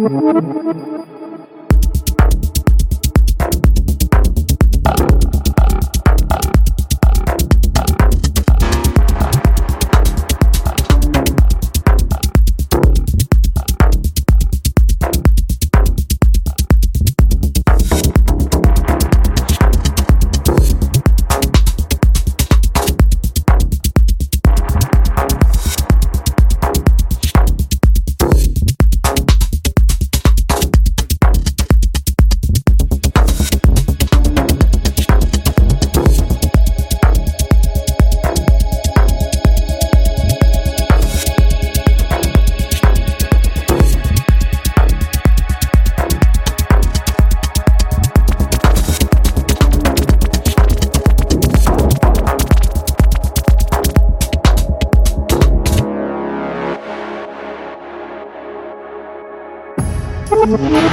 Gracias. Thank